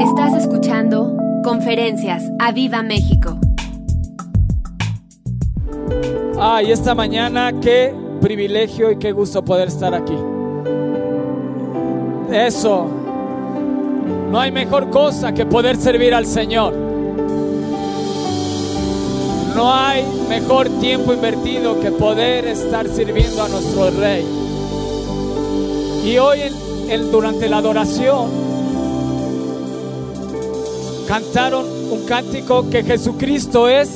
Estás escuchando Conferencias a Viva México. Ay, esta mañana qué privilegio y qué gusto poder estar aquí. Eso. No hay mejor cosa que poder servir al Señor. No hay mejor tiempo invertido que poder estar sirviendo a nuestro Rey. Y hoy durante la adoración cantaron un cántico que Jesucristo es,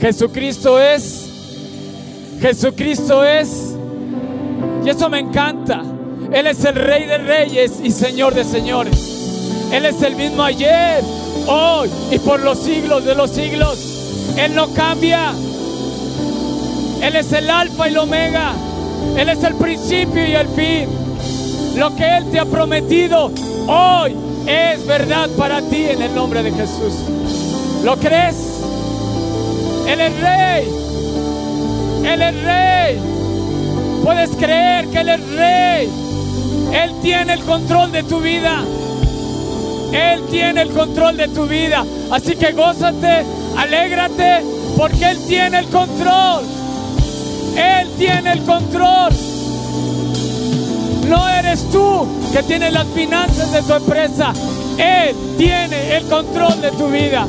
Jesucristo es, Jesucristo es. Y eso me encanta. Él es el Rey de Reyes y Señor de Señores. Él es el mismo ayer, hoy y por los siglos de los siglos. Él no cambia. Él es el alfa y el omega. Él es el principio y el fin. Lo que Él te ha prometido hoy es verdad para ti en el nombre de Jesús. ¿Lo crees? Él es rey. Él es rey. Puedes creer que Él es rey. Él tiene el control de tu vida. Él tiene el control de tu vida. Así que gózate, alégrate, porque Él tiene el control. Él tiene el control. No eres tú que tienes las finanzas de tu empresa. Él tiene el control de tu vida.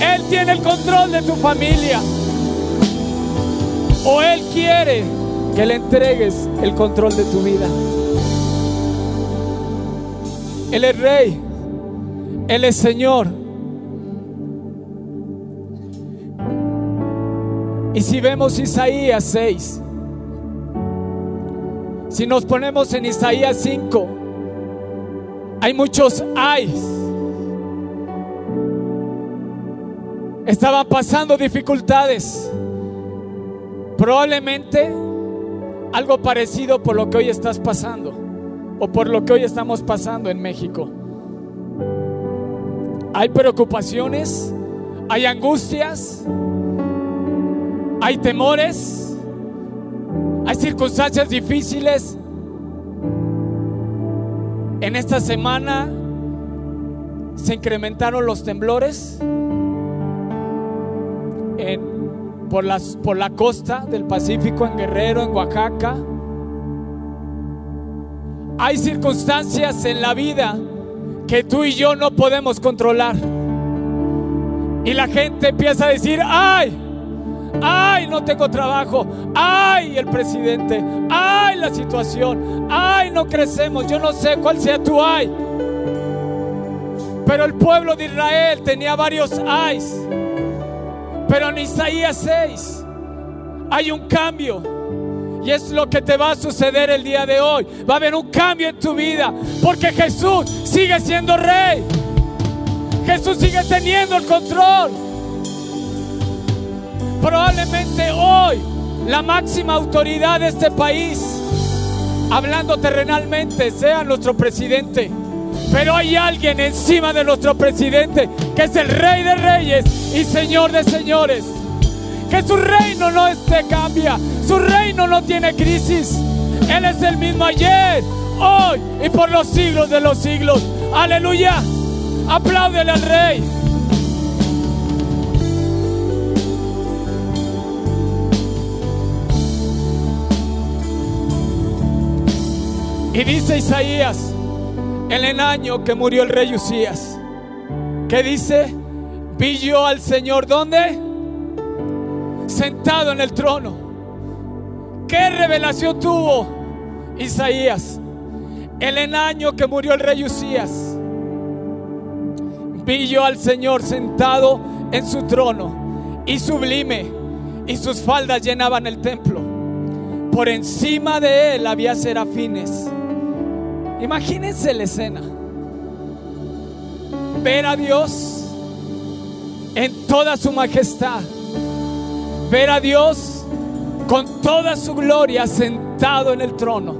Él tiene el control de tu familia. O Él quiere que le entregues el control de tu vida. Él es rey. Él es Señor. Y si vemos Isaías 6, si nos ponemos en Isaías 5, hay muchos ayes. Estaban pasando dificultades. Probablemente algo parecido por lo que hoy estás pasando o por lo que hoy estamos pasando en México. Hay preocupaciones, hay angustias, hay temores, hay circunstancias difíciles. En esta semana se incrementaron los temblores en- por, las, por la costa del Pacífico, en Guerrero, en Oaxaca. Hay circunstancias en la vida que tú y yo no podemos controlar. Y la gente empieza a decir, ay, ay, no tengo trabajo, ay, el presidente, ay, la situación, ay, no crecemos, yo no sé cuál sea tu ay. Pero el pueblo de Israel tenía varios ayes. Pero en Isaías 6 hay un cambio. Y es lo que te va a suceder el día de hoy. Va a haber un cambio en tu vida. Porque Jesús sigue siendo rey. Jesús sigue teniendo el control. Probablemente hoy la máxima autoridad de este país, hablando terrenalmente, sea nuestro presidente. Pero hay alguien encima de nuestro presidente que es el rey de reyes y señor de señores. Que su reino no este cambia, su reino no tiene crisis. Él es el mismo ayer, hoy y por los siglos de los siglos. Aleluya. Apláudele al rey. Y dice Isaías, en el año que murió el rey Usías, que dice, vi yo al Señor, ¿dónde? Sentado en el trono. ¿Qué revelación tuvo Isaías? En el año que murió el rey Usías, vi yo al Señor sentado en su trono y sublime, y sus faldas llenaban el templo. Por encima de él había serafines. Imagínense la escena. Ver a Dios en toda su majestad. Ver a Dios con toda su gloria sentado en el trono.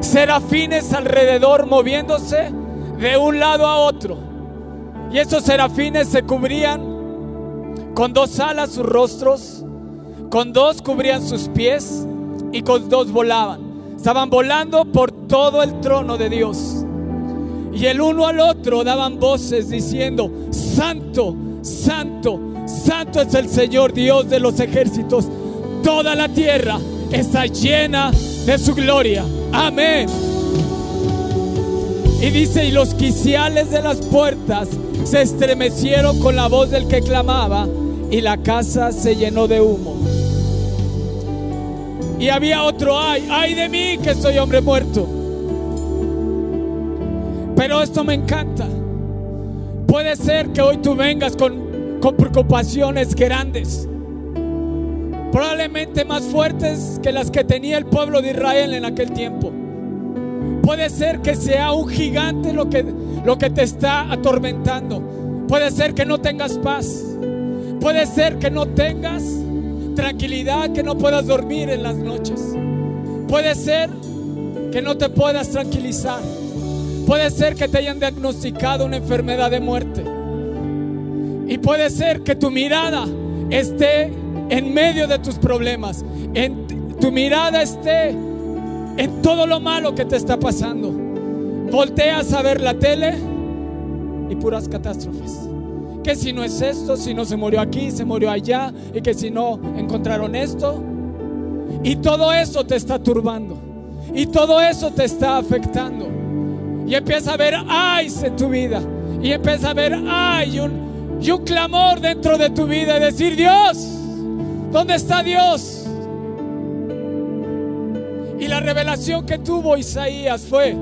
Serafines alrededor moviéndose de un lado a otro. Y esos serafines se cubrían con dos alas sus rostros, con dos cubrían sus pies y con dos volaban. Estaban volando por todo el trono de Dios. Y el uno al otro daban voces diciendo, Santo, Santo, Santo es el Señor Dios de los ejércitos. Toda la tierra está llena de su gloria. Amén. Y dice, y los quiciales de las puertas se estremecieron con la voz del que clamaba y la casa se llenó de humo. Y había otro ay, ay de mí que soy hombre muerto. Pero esto me encanta. Puede ser que hoy tú vengas con, con preocupaciones grandes, probablemente más fuertes que las que tenía el pueblo de Israel en aquel tiempo. Puede ser que sea un gigante lo que, lo que te está atormentando. Puede ser que no tengas paz. Puede ser que no tengas tranquilidad, que no puedas dormir en las noches. Puede ser que no te puedas tranquilizar. Puede ser que te hayan diagnosticado una enfermedad de muerte. Y puede ser que tu mirada esté en medio de tus problemas. En, tu mirada esté en todo lo malo que te está pasando. Volteas a ver la tele y puras catástrofes. Que si no es esto, si no se murió aquí, se murió allá, y que si no encontraron esto. Y todo eso te está turbando. Y todo eso te está afectando. Y empieza a ver ay en tu vida. Y empieza a ver ay un, y un clamor dentro de tu vida y decir, Dios, ¿dónde está Dios? Y la revelación que tuvo Isaías fue,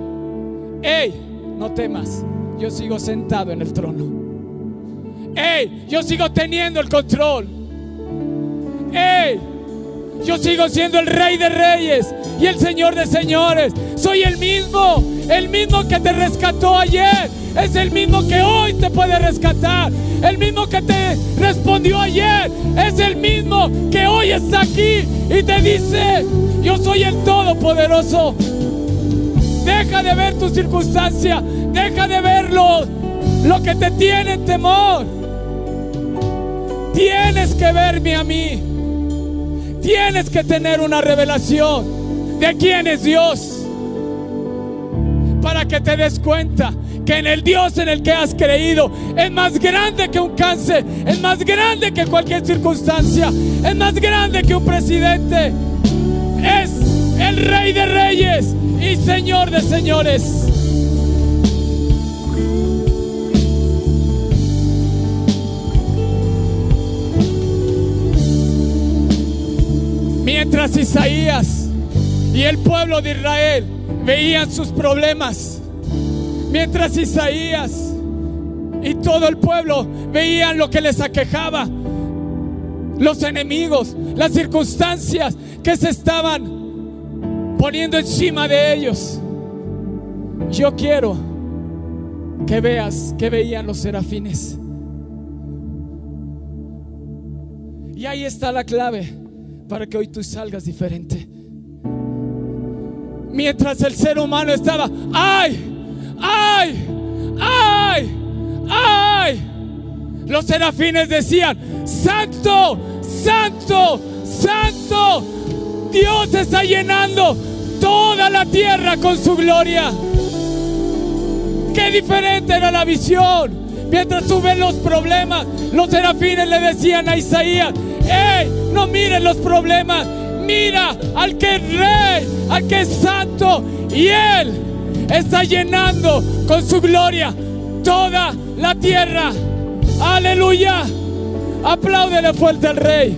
hey, no temas, yo sigo sentado en el trono. Hey, yo sigo teniendo el control. Hey, yo sigo siendo el rey de reyes y el señor de señores. Soy el mismo, el mismo que te rescató ayer. Es el mismo que hoy te puede rescatar. El mismo que te respondió ayer. Es el mismo que hoy está aquí y te dice, yo soy el Todopoderoso. Deja de ver tu circunstancia. Deja de verlo. Lo que te tiene temor. Tienes que verme a mí. Tienes que tener una revelación de quién es Dios. Para que te des cuenta que en el Dios en el que has creído es más grande que un cáncer, es más grande que cualquier circunstancia, es más grande que un presidente. Es el rey de reyes y señor de señores. Mientras Isaías y el pueblo de Israel veían sus problemas, mientras Isaías y todo el pueblo veían lo que les aquejaba, los enemigos, las circunstancias que se estaban poniendo encima de ellos. Yo quiero que veas que veían los serafines. Y ahí está la clave para que hoy tú salgas diferente. Mientras el ser humano estaba, ay, ay, ay, ay, los serafines decían, santo, santo, santo, Dios está llenando toda la tierra con su gloria. Qué diferente era la visión. Mientras tú los problemas, los serafines le decían a Isaías, no mires los problemas, mira al que es rey, al que es santo. Y Él está llenando con su gloria toda la tierra. Aleluya. Apláudele fuerte al rey.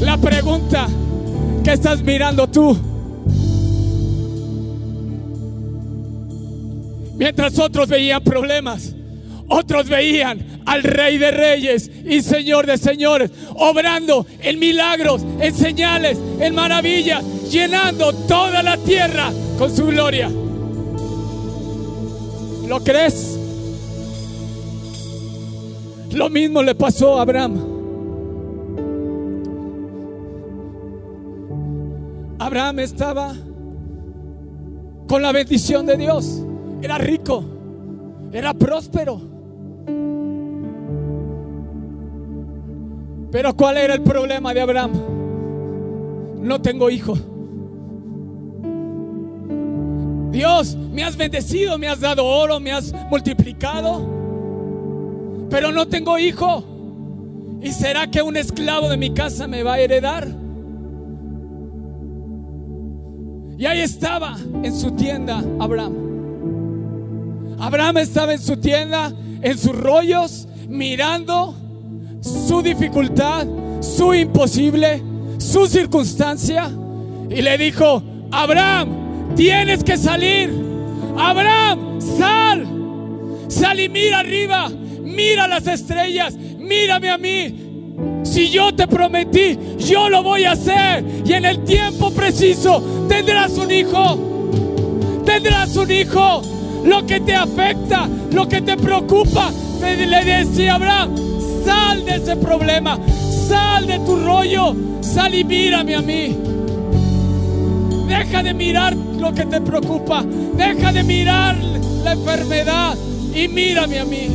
La pregunta que estás mirando tú. Mientras otros veían problemas, otros veían al Rey de Reyes y Señor de Señores, obrando en milagros, en señales, en maravillas, llenando toda la tierra con su gloria. ¿Lo crees? Lo mismo le pasó a Abraham. Abraham estaba con la bendición de Dios. Era rico, era próspero. Pero ¿cuál era el problema de Abraham? No tengo hijo. Dios, me has bendecido, me has dado oro, me has multiplicado, pero no tengo hijo. ¿Y será que un esclavo de mi casa me va a heredar? Y ahí estaba en su tienda Abraham. Abraham estaba en su tienda, en sus rollos, mirando su dificultad, su imposible, su circunstancia. Y le dijo, Abraham, tienes que salir. Abraham, sal. Sal y mira arriba. Mira las estrellas. Mírame a mí. Si yo te prometí, yo lo voy a hacer. Y en el tiempo preciso tendrás un hijo. Tendrás un hijo. Lo que te afecta, lo que te preocupa, le decía Abraham, sal de ese problema, sal de tu rollo, sal y mírame a mí. Deja de mirar lo que te preocupa, deja de mirar la enfermedad y mírame a mí.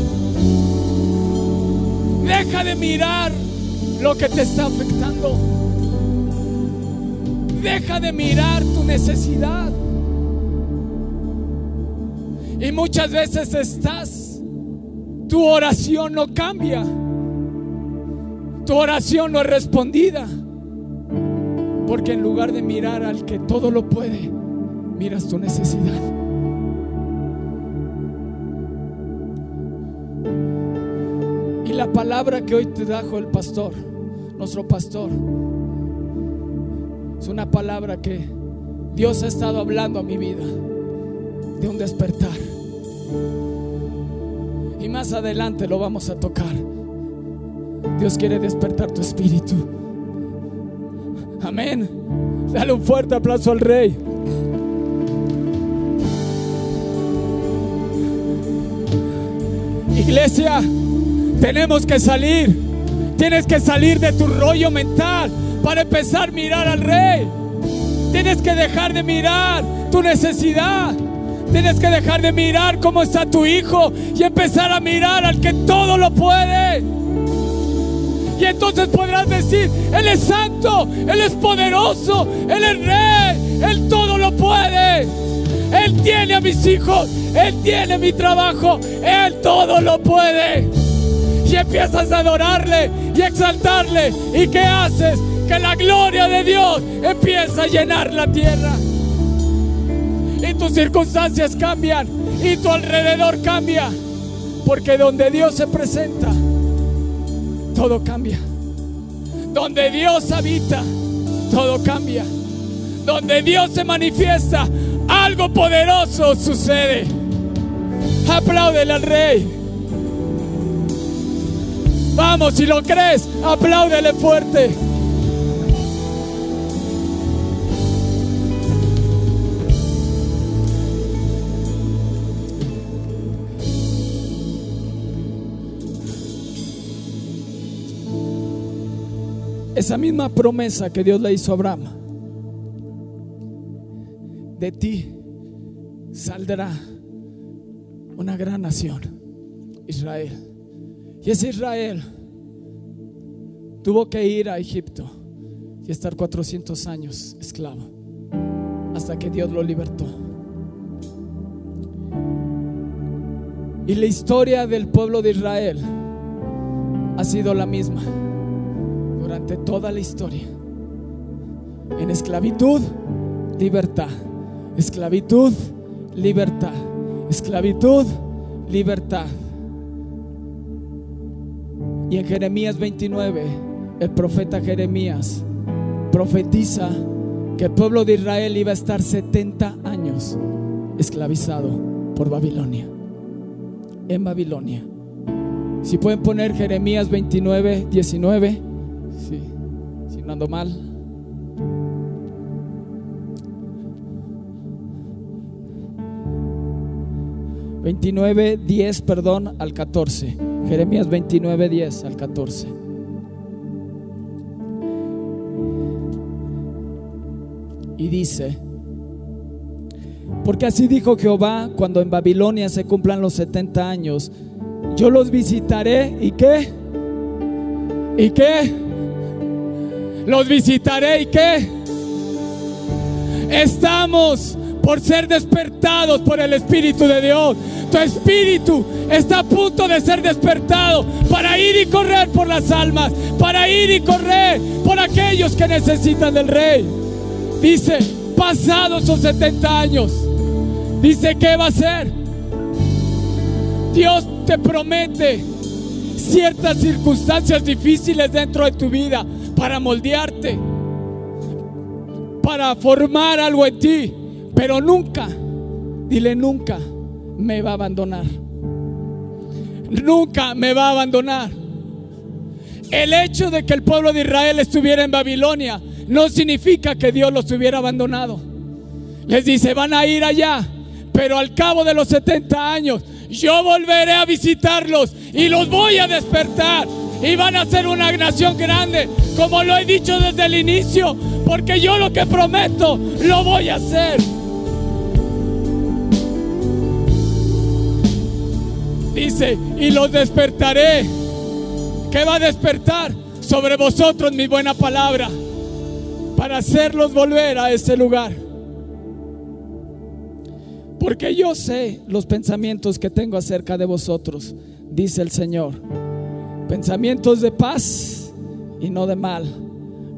Deja de mirar lo que te está afectando. Deja de mirar tu necesidad. Y muchas veces estás, tu oración no cambia. Tu oración no es respondida. Porque en lugar de mirar al que todo lo puede, miras tu necesidad. Y la palabra que hoy te trajo el pastor, nuestro pastor, es una palabra que Dios ha estado hablando a mi vida de un despertar. Y más adelante lo vamos a tocar. Dios quiere despertar tu espíritu. Amén. Dale un fuerte aplauso al rey. Iglesia, tenemos que salir. Tienes que salir de tu rollo mental para empezar a mirar al rey. Tienes que dejar de mirar tu necesidad. Tienes que dejar de mirar cómo está tu hijo y empezar a mirar al que todo lo puede. Y entonces podrás decir, Él es santo, Él es poderoso, Él es rey, Él todo lo puede. Él tiene a mis hijos, Él tiene mi trabajo, Él todo lo puede. Y empiezas a adorarle y exaltarle. ¿Y qué haces? Que la gloria de Dios empieza a llenar la tierra y tus circunstancias cambian y tu alrededor cambia. Porque donde Dios se presenta, todo cambia. Donde Dios habita, todo cambia. Donde Dios se manifiesta, algo poderoso sucede. Apláudele al rey. Vamos, si lo crees, apláudele fuerte. Esa misma promesa que Dios le hizo a Abraham, de ti saldrá una gran nación, Israel. Y ese Israel tuvo que ir a Egipto y estar 400 años esclavo hasta que Dios lo libertó. Y la historia del pueblo de Israel ha sido la misma durante toda la historia. En esclavitud, libertad. Esclavitud, libertad. Esclavitud, libertad. Y en Jeremías 29, el profeta Jeremías profetiza que el pueblo de Israel iba a estar 70 años esclavizado por Babilonia. En Babilonia. Si pueden poner Jeremías 29, 19. Sí, si no ando mal. Veintinueve, diez, perdón, al 14. Jeremías 29, 10 al 14. Y dice, porque así dijo Jehová, cuando en Babilonia se cumplan los 70 años, yo los visitaré y qué? ¿Y qué? Los visitaré y qué? Estamos por ser despertados por el Espíritu de Dios. Tu espíritu está a punto de ser despertado para ir y correr por las almas, para ir y correr por aquellos que necesitan del Rey. Dice, pasados sus 70 años, dice, ¿qué va a hacer? Dios te promete ciertas circunstancias difíciles dentro de tu vida para moldearte, para formar algo en ti, pero nunca, dile nunca, me va a abandonar. Nunca me va a abandonar. El hecho de que el pueblo de Israel estuviera en Babilonia no significa que Dios los hubiera abandonado. Les dice, van a ir allá, pero al cabo de los 70 años yo volveré a visitarlos y los voy a despertar. Y van a ser una nación grande, como lo he dicho desde el inicio, porque yo lo que prometo lo voy a hacer. Dice, y los despertaré. ¿Qué va a despertar? Sobre vosotros mi buena palabra, para hacerlos volver a ese lugar. Porque yo sé los pensamientos que tengo acerca de vosotros, dice el Señor. Pensamientos de paz y no de mal,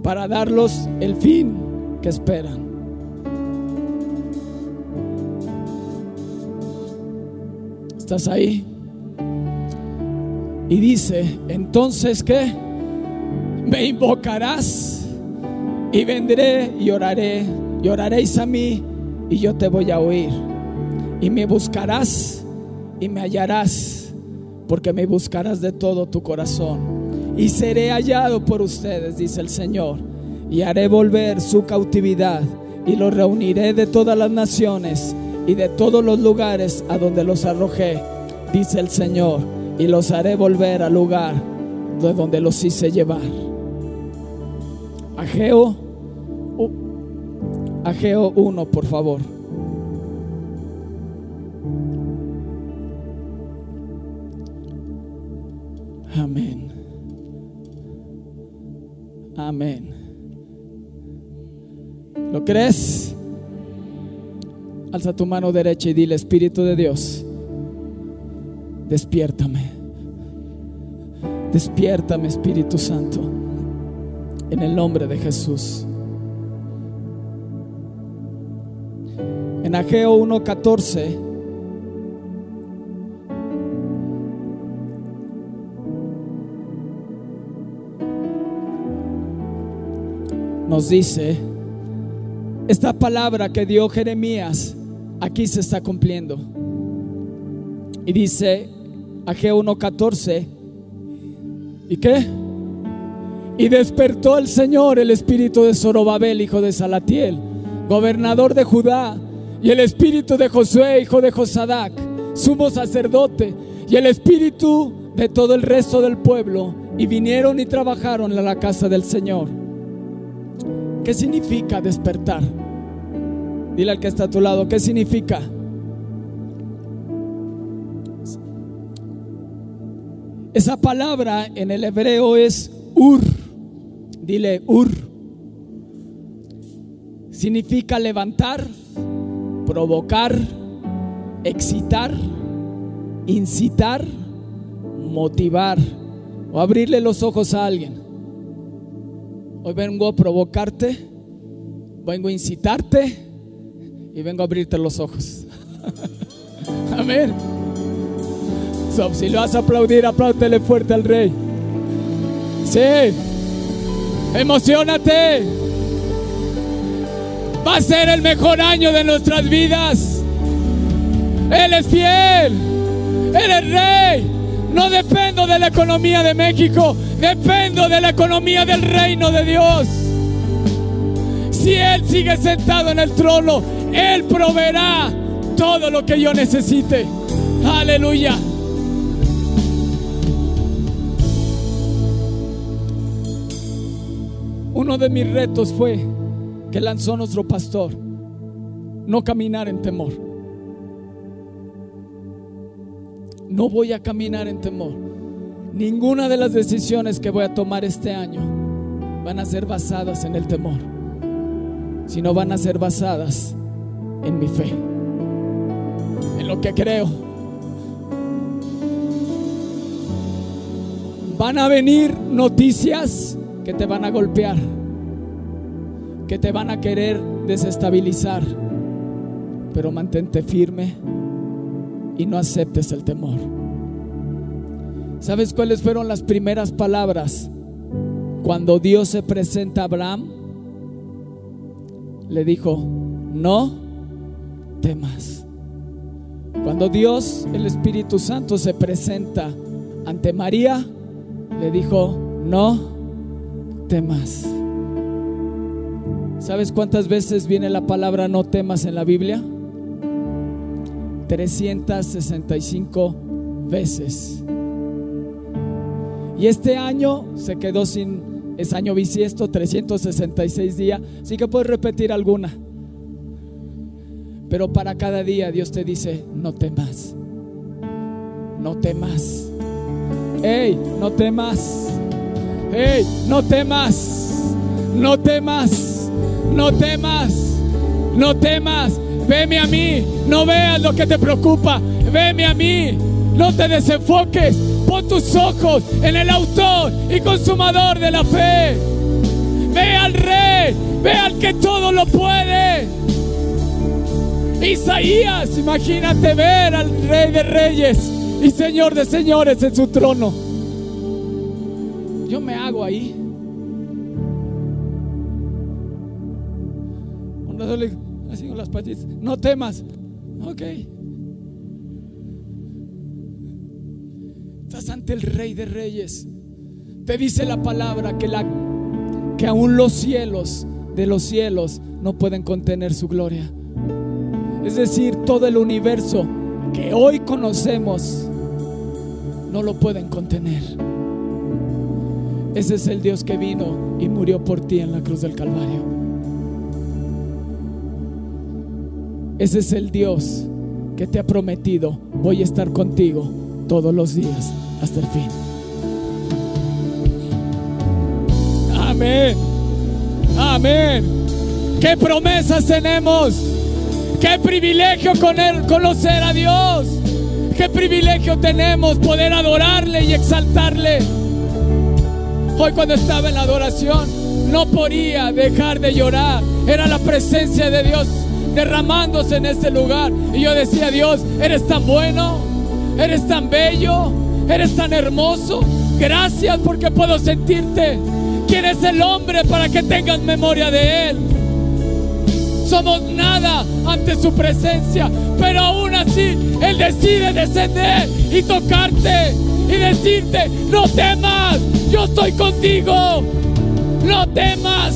para darlos el fin que esperan. ¿Estás ahí? Y dice, entonces ¿qué? Me invocarás y vendré y oraré, y oraréis a mí y yo te voy a oír. Y me buscarás y me hallarás, porque me buscarás de todo tu corazón. Y seré hallado por ustedes, dice el Señor, y haré volver su cautividad y los reuniré de todas las naciones y de todos los lugares a donde los arrojé, dice el Señor y los haré volver al lugar de donde los hice llevar. Ageo, Ageo 1, por favor. Amén. ¿Lo crees? Alza tu mano derecha y dile, Espíritu de Dios, despiértame. Despiértame, Espíritu Santo, en el nombre de Jesús. En Ageo 1:14 nos dice, esta palabra que dio Jeremías aquí se está cumpliendo. Y dice Ageo 1:14, ¿y qué? Y despertó el Señor el espíritu de Zorobabel, hijo de Salatiel, gobernador de Judá, y el espíritu de Josué, hijo de Josadac, sumo sacerdote, y el espíritu de todo el resto del pueblo, y vinieron y trabajaron en la casa del Señor. ¿Qué significa despertar? Dile al que está a tu lado, ¿qué significa? Esa palabra en el hebreo es ur. Dile ur. Significa levantar, provocar, excitar, incitar, motivar o abrirle los ojos a alguien. Hoy vengo a provocarte, vengo a incitarte y vengo a abrirte los ojos. Amén. So, si lo vas a aplaudir, apláudele fuerte al rey. Sí. Emocionate. Va a ser el mejor año de nuestras vidas. Él es fiel. Él es rey. No dependo de la economía de México. Dependo de la economía del reino de Dios. Si Él sigue sentado en el trono, Él proveerá todo lo que yo necesite. Aleluya. Uno de mis retos fue que lanzó nuestro pastor, no caminar en temor. No voy a caminar en temor. Ninguna de las decisiones que voy a tomar este año van a ser basadas en el temor, sino van a ser basadas en mi fe, en lo que creo. Van a venir noticias que te van a golpear, que te van a querer desestabilizar, pero mantente firme y no aceptes el temor. ¿Sabes cuáles fueron las primeras palabras cuando Dios se presenta a Abraham? Le dijo, no temas. Cuando Dios, el Espíritu Santo, se presenta ante María, le dijo, no temas. ¿Sabes cuántas veces viene la palabra no temas en la Biblia? 365 veces. Y este año se quedó sin, es año bisiesto, 366 días, así que puedes repetir alguna. Pero para cada día Dios te dice, no temas, no temas. Hey, no temas. Hey, no temas. No temas. No temas. No temas. Veme a mí. No veas lo que te preocupa. Veme a mí. No te desenfoques. Pon tus ojos en el autor y consumador de la fe. Ve al rey. Ve al que todo lo puede. Isaías, imagínate ver al rey de reyes y Señor de señores en su trono. Yo me hago ahí. Las. No temas. Ok. Estás ante el Rey de Reyes. Te dice la palabra que, la, que aún los cielos de los cielos no pueden contener su gloria. Es decir, todo el universo que hoy conocemos no lo pueden contener. Ese es el Dios que vino y murió por ti en la cruz del Calvario. Ese es el Dios que te ha prometido, voy a estar contigo todos los días hasta el fin. Amén. Amén. ¿Qué promesas tenemos? ¿Qué privilegio con él conocer a Dios? Qué privilegio tenemos poder adorarle y exaltarle. Hoy cuando estaba en la adoración no podía dejar de llorar. Era la presencia de Dios derramándose en este lugar. Y yo decía, Dios, eres tan bueno, eres tan bello, eres tan hermoso. Gracias porque puedo sentirte. ¿Quién es el hombre para que tengas memoria de él? somos nada ante su presencia, pero aún así Él decide descender y tocarte y decirte, no temas, yo estoy contigo, no temas,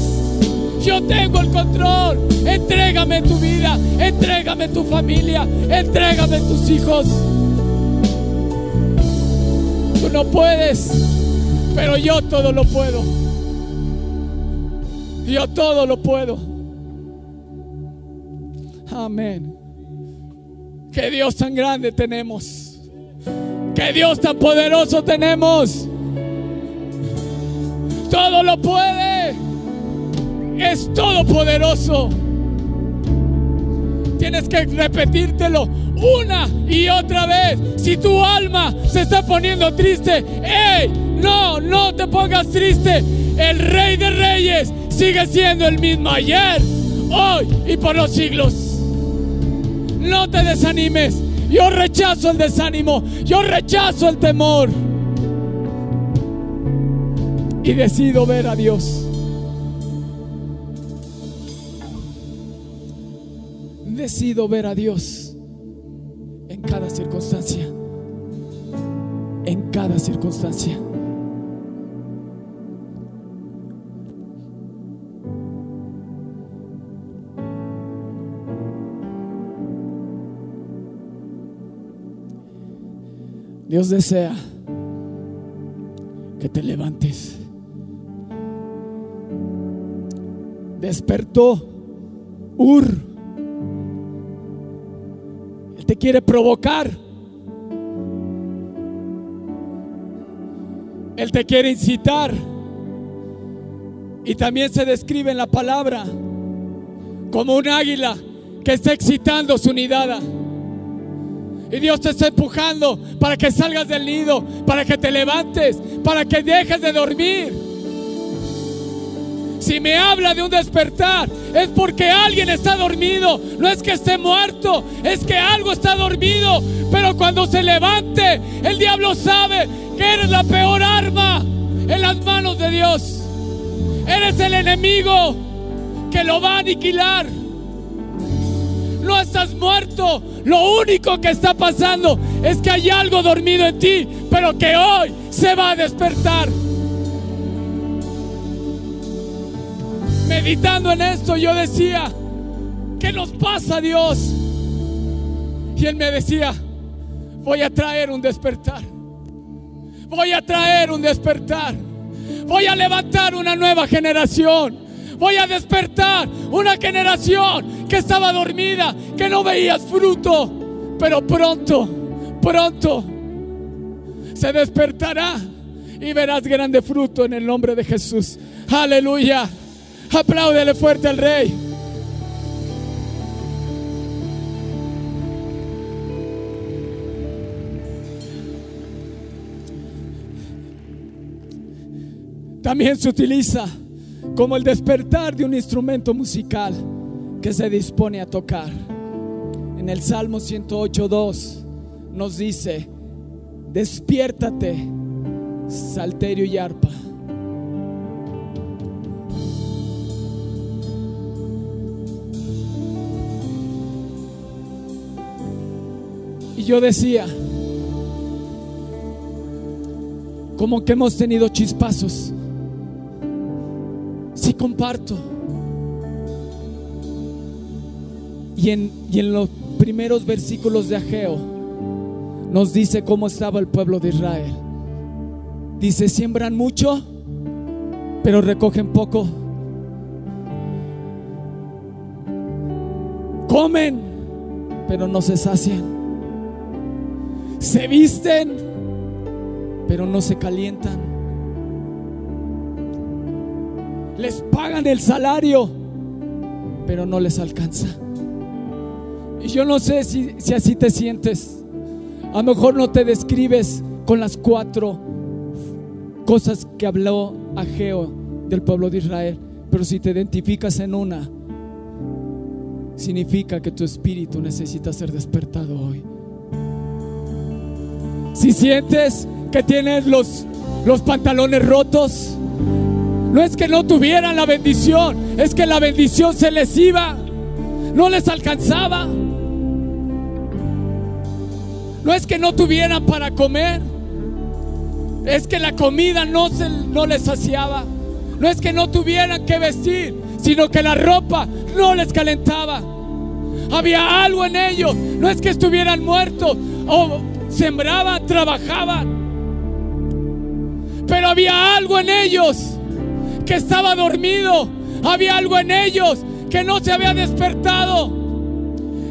yo tengo el control, entrégame tu vida, entrégame tu familia, entrégame tus hijos. Tú no puedes, pero yo todo lo puedo. Yo todo lo puedo. Amén. Qué Dios tan grande tenemos. Qué Dios tan poderoso tenemos. Todo lo puede. Es todopoderoso. Tienes que repetírtelo una y otra vez. Si tu alma se está poniendo triste, ¡Ey! No, no te pongas triste. El Rey de Reyes sigue siendo el mismo ayer, hoy y por los siglos. No te desanimes. Yo rechazo el desánimo. Yo rechazo el temor. Y decido ver a Dios. Decido ver a Dios en cada circunstancia. En cada circunstancia. Dios desea que te levantes. Despertó Ur. Te quiere provocar. Él te quiere incitar. Y también se describe en la palabra como un águila que está excitando su nidada. Y Dios te está empujando para que salgas del nido, para que te levantes, para que dejes de dormir. Si me habla de un despertar, es porque alguien está dormido. No es que esté muerto, es que algo está dormido. Pero cuando se levante, el diablo sabe que eres la peor arma en las manos de Dios. Eres el enemigo que lo va a aniquilar. No estás muerto. Lo único que está pasando es que hay algo dormido en ti, pero que hoy se va a despertar. Meditando en esto, yo decía, ¿qué nos pasa Dios? Y él me decía, voy a traer un despertar. Voy a traer un despertar. Voy a levantar una nueva generación. Voy a despertar una generación que estaba dormida, que no veías fruto. Pero pronto, pronto se despertará y verás grande fruto en el nombre de Jesús. Aleluya. Apláudele fuerte al rey. También se utiliza como el despertar de un instrumento musical que se dispone a tocar. En el Salmo 108.2 nos dice, despiértate, salterio y arpa. Yo decía, como que hemos tenido chispazos. Si comparto. Y en, y en los primeros versículos de Ageo nos dice cómo estaba el pueblo de Israel. Dice, siembran mucho, pero recogen poco. Comen, pero no se sacian. Se visten, pero no se calientan. Les pagan el salario, pero no les alcanza. Y yo no sé si, si así te sientes. A lo mejor no te describes con las cuatro cosas que habló Ageo del pueblo de Israel, pero si te identificas en una, significa que tu espíritu necesita ser despertado hoy. Si sientes que tienes los, los pantalones rotos, no es que no tuvieran la bendición, es que la bendición se les iba, no les alcanzaba. No es que no tuvieran para comer, es que la comida no, se, no les saciaba. No es que no tuvieran que vestir, sino que la ropa no les calentaba. Había algo en ellos, no es que estuvieran muertos o sembraban, trabajaban. Pero había algo en ellos que estaba dormido. Había algo en ellos que no se había despertado.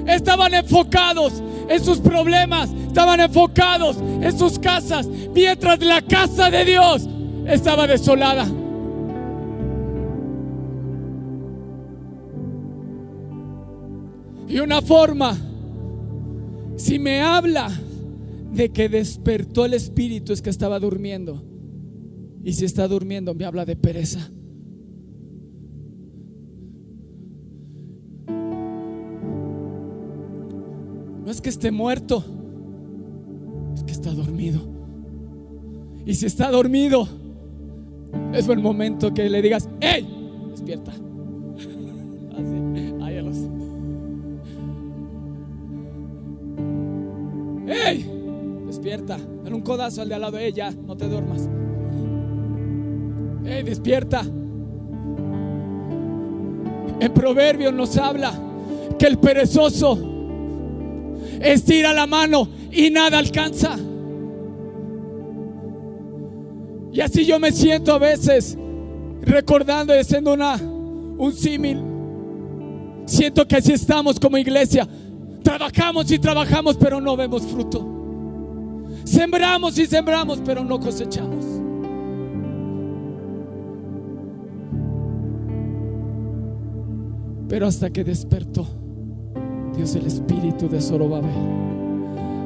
Estaban enfocados en sus problemas, estaban enfocados en sus casas, mientras la casa de Dios estaba desolada. Y una forma, si me habla de que despertó el espíritu es que estaba durmiendo. Y si está durmiendo me habla de pereza. No es que esté muerto, es que está dormido. Y si está dormido, es el momento que le digas, ¡Ey! Despierta. Así, ahí a. ¡Ey! Despierta. Dale un codazo al de al lado, ¡Ey! Ya, no te duermas. ¡Ey! Despierta. En Proverbios nos habla que el perezoso estira la mano y nada alcanza. Y así yo me siento a veces recordando y haciendo una, un símil. Siento que así estamos como iglesia. Trabajamos y trabajamos, pero no vemos fruto. Sembramos y sembramos, pero no cosechamos. Pero hasta que despertó Dios el espíritu de Zorobabel.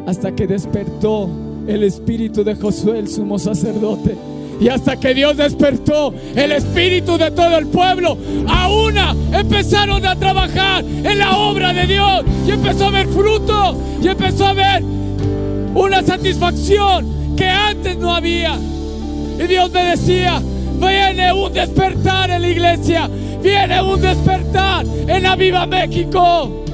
Hasta que despertó el espíritu de Josué, el sumo sacerdote. Y hasta que Dios despertó el espíritu de todo el pueblo, a una empezaron a trabajar en la obra de Dios. Y empezó a ver fruto. Y empezó a ver una satisfacción que antes no había. Y Dios me decía, viene un despertar en la iglesia. Viene un despertar en la Viva México.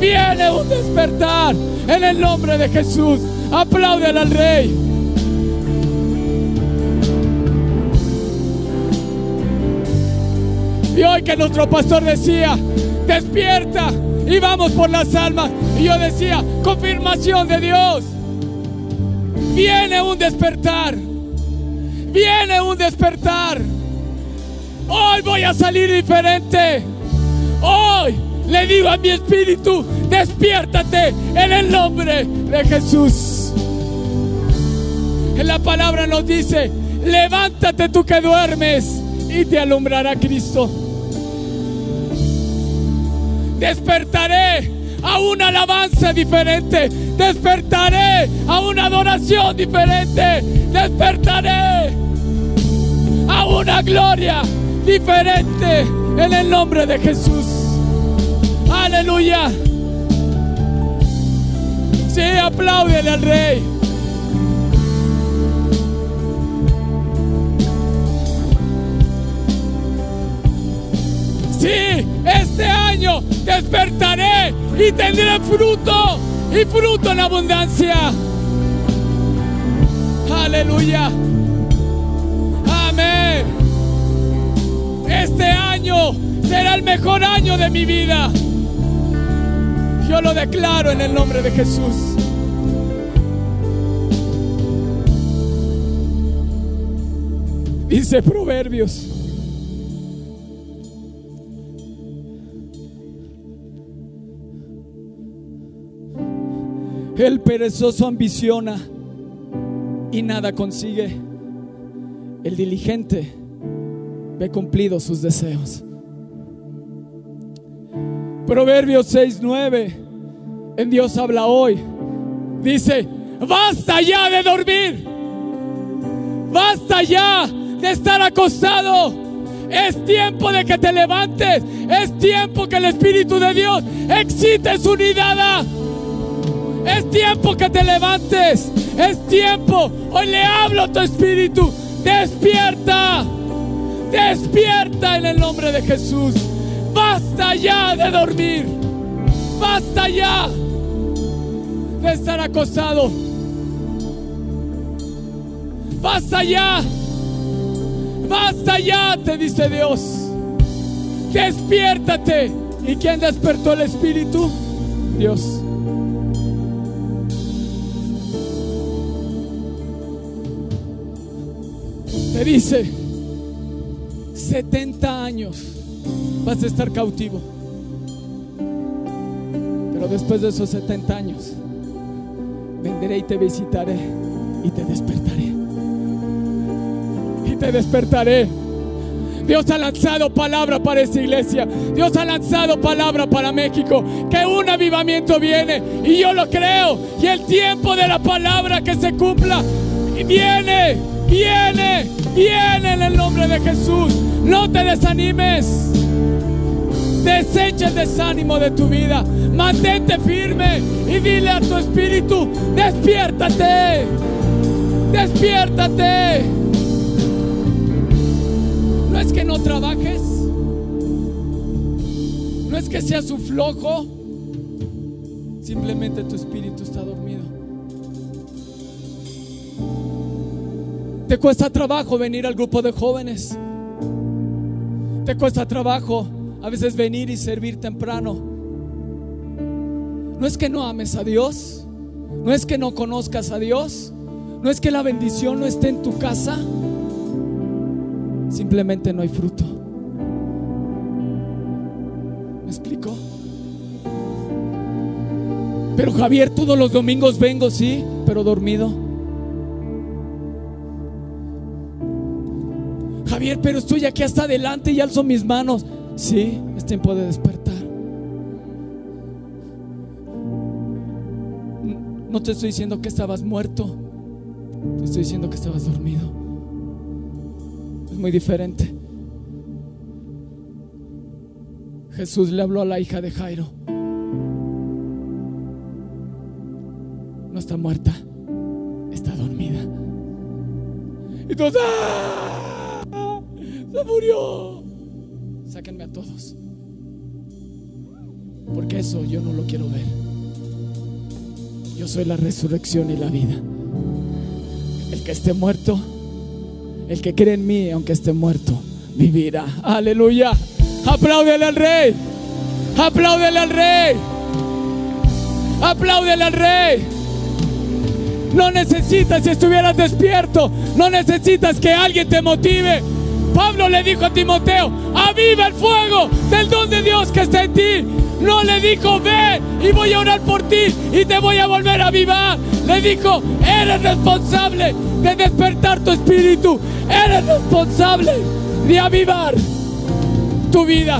Viene un despertar en el nombre de Jesús. Aplauden al Rey. Y hoy que nuestro pastor decía, despierta y vamos por las almas. Y yo decía, confirmación de Dios. Viene un despertar. Viene un despertar. Hoy voy a salir diferente. Hoy le digo a mi espíritu, despiértate en el nombre de Jesús. La palabra nos dice, levántate tú que duermes y te alumbrará Cristo. Despertaré a una alabanza diferente. Despertaré a una adoración diferente. Despertaré a una gloria diferente en el nombre de Jesús. Aleluya. Sí, apláudele al Rey. Sí, este año despertaré y tendré fruto y fruto en abundancia. Aleluya. Amén. Este año será el mejor año de mi vida. Yo lo declaro en el nombre de Jesús. Dice Proverbios. El perezoso ambiciona y nada consigue. El diligente ve cumplidos sus deseos. Proverbios 6:9 en Dios habla hoy. Dice, basta ya de dormir. Basta ya de estar acostado. Es tiempo de que te levantes. Es tiempo que el Espíritu de Dios excite su unidad. Es tiempo que te levantes. Es tiempo. Hoy le hablo a tu espíritu. Despierta. Despierta en el nombre de Jesús. Basta ya de dormir. Basta ya de estar acostado. Basta ya. Basta ya, te dice Dios. Despiértate. ¿Y quién despertó el espíritu? Dios. Te dice, 70 años vas a estar cautivo. Pero después de esos 70 años, vendré y te visitaré y te despertaré. Y te despertaré. Dios ha lanzado palabra para esta iglesia. Dios ha lanzado palabra para México. Que un avivamiento viene. Y yo lo creo. Y el tiempo de la palabra que se cumpla. Viene, viene, viene en el nombre de Jesús. No te desanimes. Desecha el desánimo de tu vida. Mantente firme y dile a tu espíritu, despiértate. Despiértate. No es que no trabajes. No es que seas un flojo. Simplemente tu espíritu está dormido. Te cuesta trabajo venir al grupo de jóvenes. Te cuesta trabajo a veces venir y servir temprano. No es que no ames a Dios. No es que no conozcas a Dios. No es que la bendición no esté en tu casa. Simplemente no hay fruto. ¿Me explico? Pero Javier, todos los domingos vengo, sí, pero dormido. Pero estoy aquí hasta adelante y alzo mis manos. Sí, es tiempo de despertar. No te estoy diciendo que estabas muerto, te estoy diciendo que estabas dormido. Es muy diferente. Jesús le habló a la hija de Jairo. No está muerta, está dormida. Y todos, ¡ah! ¡Se murió! Sáquenme a todos. Porque eso yo no lo quiero ver. Yo soy la resurrección y la vida. El que esté muerto, el que cree en mí, aunque esté muerto, vivirá. Aleluya. Apláudele al rey. Apláudele al rey. Apláudele al rey. No necesitas, si estuvieras despierto, no necesitas que alguien te motive. Pablo le dijo a Timoteo, aviva el fuego del don de Dios que está en ti. No le dijo, ven y voy a orar por ti y te voy a volver a avivar. Le dijo, eres responsable de despertar tu espíritu. Eres responsable de avivar tu vida.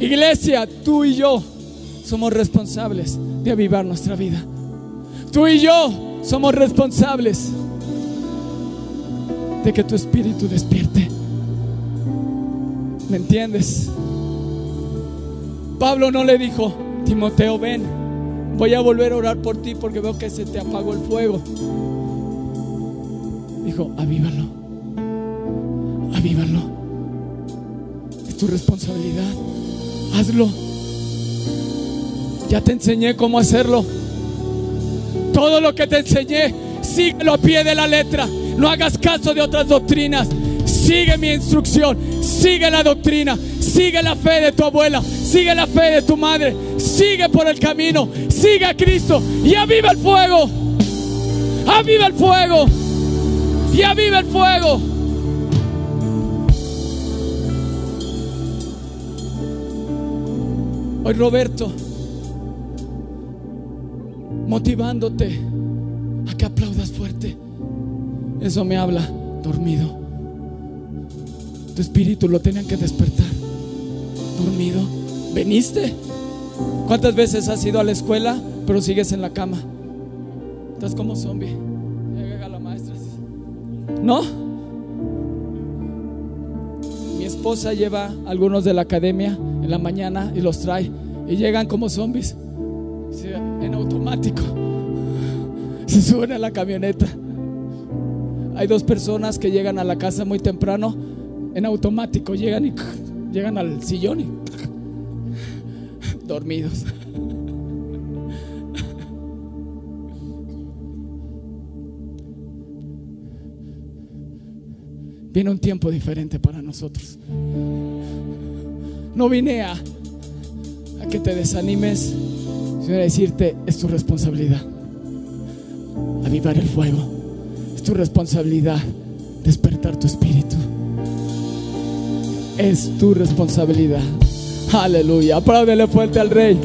Iglesia, tú y yo somos responsables de avivar nuestra vida. Tú y yo somos responsables de que tu espíritu despierte. ¿Me entiendes? Pablo no le dijo, Timoteo, ven, voy a volver a orar por ti porque veo que se te apagó el fuego. Dijo, avívalo, avívalo. Es tu responsabilidad. Hazlo. Ya te enseñé cómo hacerlo. Todo lo que te enseñé, síguelo a pie de la letra. No hagas caso de otras doctrinas. Sigue mi instrucción. Sigue la doctrina. Sigue la fe de tu abuela. Sigue la fe de tu madre. Sigue por el camino. Sigue a Cristo. Y aviva el fuego. Aviva el fuego. Y aviva el fuego. Hoy Roberto, motivándote a que aplaudas fuerte. Eso me habla dormido. Tu espíritu lo tenían que despertar. Dormido. ¿Veniste? ¿Cuántas veces has ido a la escuela pero sigues en la cama? Estás como zombie. ¿No? Mi esposa lleva algunos de la academia en la mañana y los trae y llegan como zombies en automático. Se suben a la camioneta. Hay dos personas que llegan a la casa muy temprano en automático, llegan y llegan al sillón y dormidos. Viene un tiempo diferente para nosotros. No vine a, a que te desanimes, a decirte, es tu responsabilidad. Avivar el fuego. Es tu responsabilidad despertar tu espíritu. Es tu responsabilidad. Aleluya. Apláudele fuerte al rey.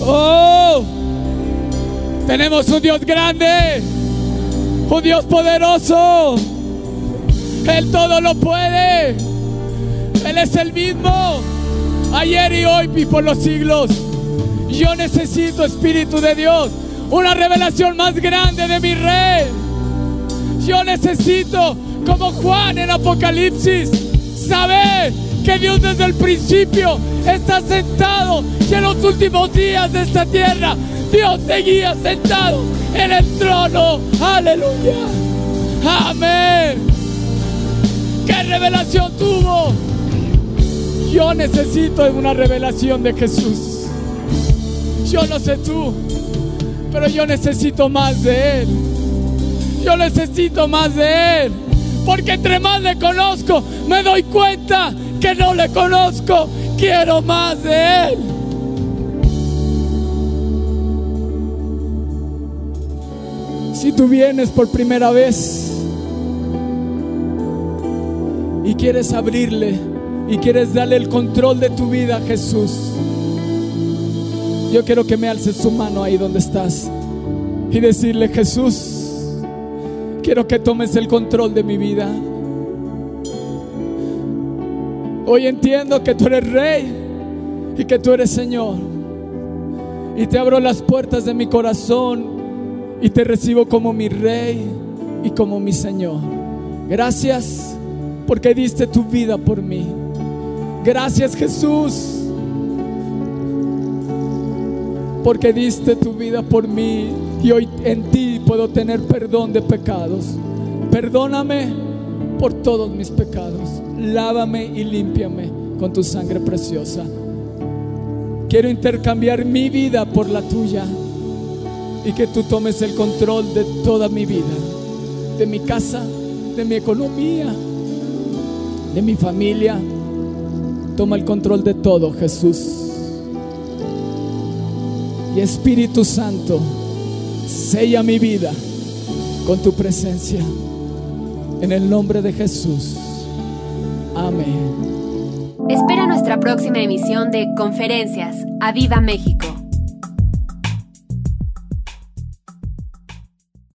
Oh, tenemos un Dios grande, un Dios poderoso. Él todo lo puede. Él es el mismo. Ayer y hoy y por los siglos. Yo necesito, Espíritu de Dios, una revelación más grande de mi rey. Yo necesito, como Juan en Apocalipsis, saber que Dios desde el principio está sentado y en los últimos días de esta tierra Dios seguía sentado en el trono. Aleluya. Amén. ¿Qué revelación tuvo? Yo necesito una revelación de Jesús. Yo no sé tú, pero yo necesito más de Él. Yo necesito más de Él. Porque entre más le conozco, me doy cuenta que no le conozco. Quiero más de Él. Si tú vienes por primera vez y quieres abrirle y quieres darle el control de tu vida a Jesús, yo quiero que me alces su mano ahí donde estás y decirle, Jesús, quiero que tomes el control de mi vida. Hoy entiendo que tú eres rey y que tú eres Señor. Y te abro las puertas de mi corazón y te recibo como mi rey y como mi Señor. Gracias porque diste tu vida por mí. Gracias Jesús porque diste tu vida por mí y hoy en ti puedo tener perdón de pecados. Perdóname por todos mis pecados. Lávame y límpiame con tu sangre preciosa. Quiero intercambiar mi vida por la tuya y que tú tomes el control de toda mi vida, de mi casa, de mi economía, de mi familia. Toma el control de todo, Jesús. Y Espíritu Santo, sella mi vida con tu presencia. En el nombre de Jesús. Amén. Espera nuestra próxima emisión de Conferencias. ¡A Viva México!